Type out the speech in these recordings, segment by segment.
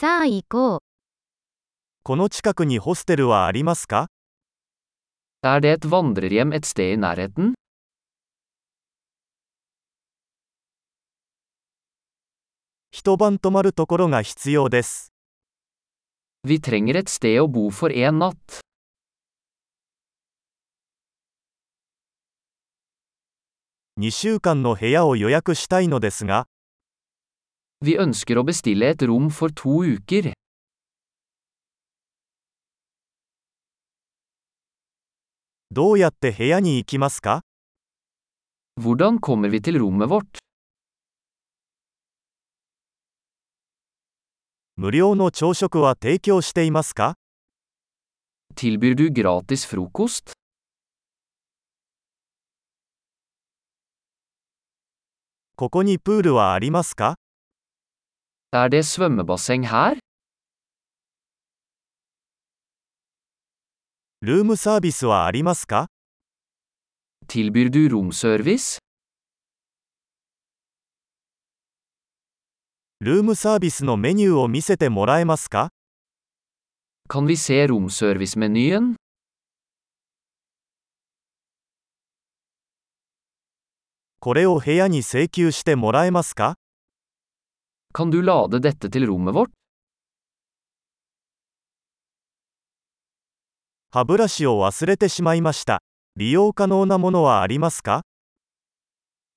さあ行こう。この近くにホステルはありますか Er det et vandrerhjem et sted i nærheten? 一晩泊まるところが必要です。Vi trenger et sted å bo for en natt. 2週間の部屋を予約したいのですが、Vi ønsker å bestille et rom for to uker. どうやって部屋に行きますか Hvordan kommer vi til rommet vårt? 無料の朝食は提供していますか Tilbyr du gratis frokost? ここにプールはありますか Er det svømmebasseng her? ルームサービスはありますか Tilbyr du romservice? ルームサービスのメニューを見せてもらえますか Kan vi se romservice-menyen? これを部屋に請求してもらえますか Kan du lade dette til rommet vårt? 歯ブラシを忘れてしまいました。利用可能なものはありますか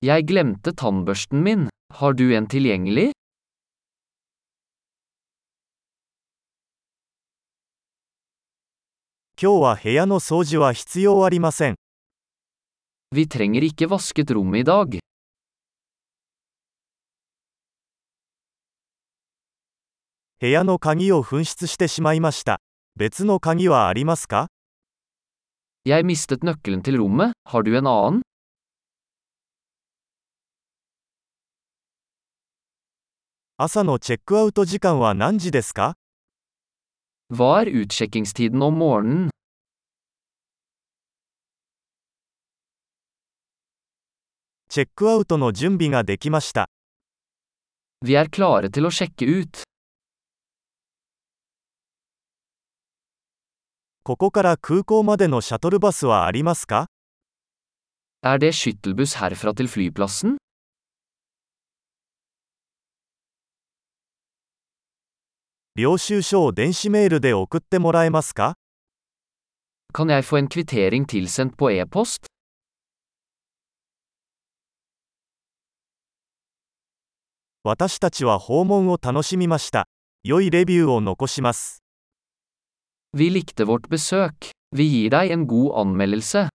Jeg glemte tannbørsten min. Har du en tilgjengelig? 今日は部屋の掃除は必要ありません。Vi trenger ikke vasket rommet i dag. 部屋の鍵を紛失してしまいました。別の鍵はありますか？朝のチェックアウト時間は何時ですか？チェックアウトの準備ができました。ここから空港までのシャトルバスはありますか Er det skyttelbuss herfra til flyplassen? 領収書を電子メールで送ってもらえますか Kan jeg få en kvittering tilsendt på e-post? 私たちは訪問を楽しみました。良いレビューを残します。Vi likte vårt besøk. Vi gir deg en god anmeldelse.